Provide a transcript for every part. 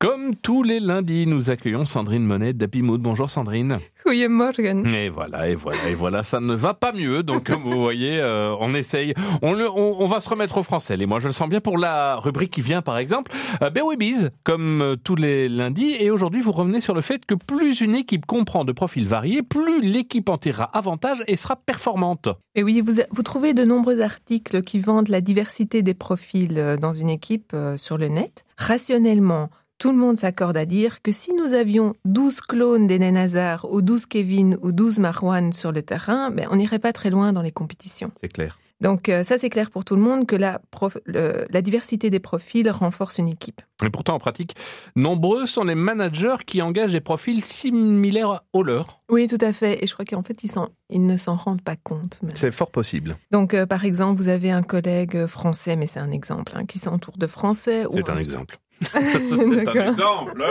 Comme tous les lundis, nous accueillons Sandrine Monet d'Apimoud. Bonjour Sandrine. Goedemorgen. Et voilà, et voilà, et voilà, ça ne va pas mieux. Donc comme vous voyez, euh, on essaye. On, le, on, on, va se remettre au français. Et moi, je le sens bien pour la rubrique qui vient, par exemple. Euh, Bewebies, comme euh, tous les lundis. Et aujourd'hui, vous revenez sur le fait que plus une équipe comprend de profils variés, plus l'équipe en tirera avantage et sera performante. Et oui, vous, vous trouvez de nombreux articles qui vendent la diversité des profils euh, dans une équipe sur le net. Rationnellement, tout le monde s'accorde à dire que si nous avions 12 clones d'Eden Hazard ou 12 Kevin ou 12 Marwan sur le terrain, ben, on n'irait pas très loin dans les compétitions. C'est clair. Donc euh, ça, c'est clair pour tout le monde que la, prof, le, la diversité des profils renforce une équipe. Et pourtant, en pratique, nombreux sont les managers qui engagent des profils similaires aux leurs. Oui, tout à fait. Et je crois qu'en fait, ils, ils, ne s'en rendent pas compte. C'est fort possible. Donc, euh, par exemple, vous avez un collègue français, mais c'est un exemple, hein, qui s'entoure de français. C'est un, un exemple. C'est un exemple.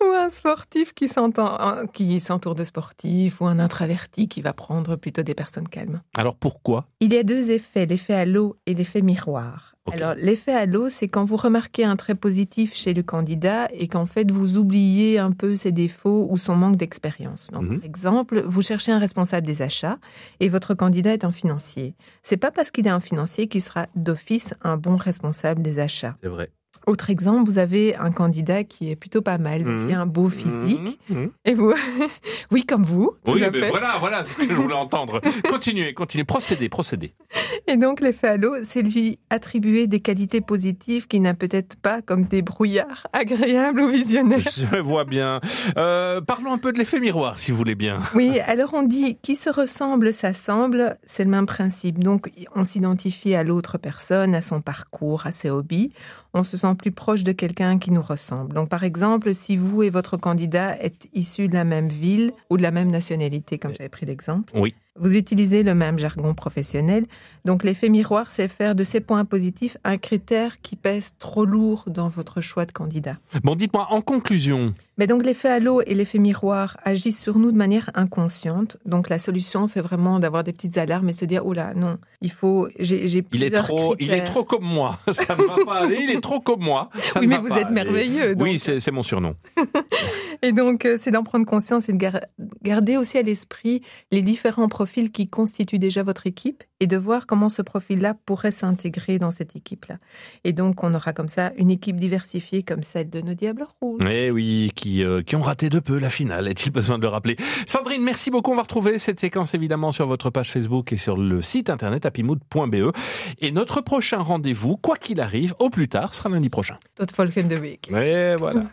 ou un sportif qui s'entoure de sportifs, ou un introverti qui va prendre plutôt des personnes calmes. Alors pourquoi? Il y a deux effets, l'effet halo et l'effet miroir. Okay. Alors l'effet halo, c'est quand vous remarquez un trait positif chez le candidat et qu'en fait vous oubliez un peu ses défauts ou son manque d'expérience. Donc -hmm. par exemple, vous cherchez un responsable des achats et votre candidat est un financier. C'est pas parce qu'il est un financier qu'il sera d'office un bon responsable des achats. C'est vrai. Autre exemple, vous avez un candidat qui est plutôt pas mal, mmh. qui a un beau physique. Mmh. Et vous Oui, comme vous. Oui, mais fait. voilà, voilà ce que je voulais entendre. continuez, continuez, procédez, procédez. Et donc, l'effet halo, c'est lui attribuer des qualités positives qu'il n'a peut-être pas, comme des brouillards agréables ou visionnaires. Je vois bien. Euh, parlons un peu de l'effet miroir, si vous voulez bien. Oui, alors on dit qui se ressemble s'assemble, c'est le même principe. Donc, on s'identifie à l'autre personne, à son parcours, à ses hobbies. On se sent plus proche de quelqu'un qui nous ressemble. Donc, par exemple, si vous et votre candidat êtes issus de la même ville ou de la même nationalité, comme j'avais pris l'exemple, oui. Vous utilisez le même jargon professionnel. Donc, l'effet miroir, c'est faire de ces points positifs un critère qui pèse trop lourd dans votre choix de candidat. Bon, dites-moi, en conclusion. Mais donc, l'effet halo et l'effet miroir agissent sur nous de manière inconsciente. Donc, la solution, c'est vraiment d'avoir des petites alarmes et se dire, oh là, non, il faut, j'ai, j'ai il est trop, critères. il est trop comme moi. Ça ne va pas aller. Il est trop comme moi. Ça oui, mais vous êtes aller. merveilleux. Donc... Oui, c'est mon surnom. et donc, c'est d'en prendre conscience et de gar garder aussi à l'esprit les différents profils qui constituent déjà votre équipe et de voir comment ce profil-là pourrait s'intégrer dans cette équipe-là. Et donc, on aura comme ça une équipe diversifiée comme celle de nos Diables Rouges. Eh oui, qui, euh, qui ont raté de peu la finale, est-il besoin de le rappeler? Sandrine, merci beaucoup. On va retrouver cette séquence évidemment sur votre page Facebook et sur le site internet happymood.be. Et notre prochain rendez-vous, quoi qu'il arrive, au plus tard, sera lundi prochain. Tot volgende week. Et voilà.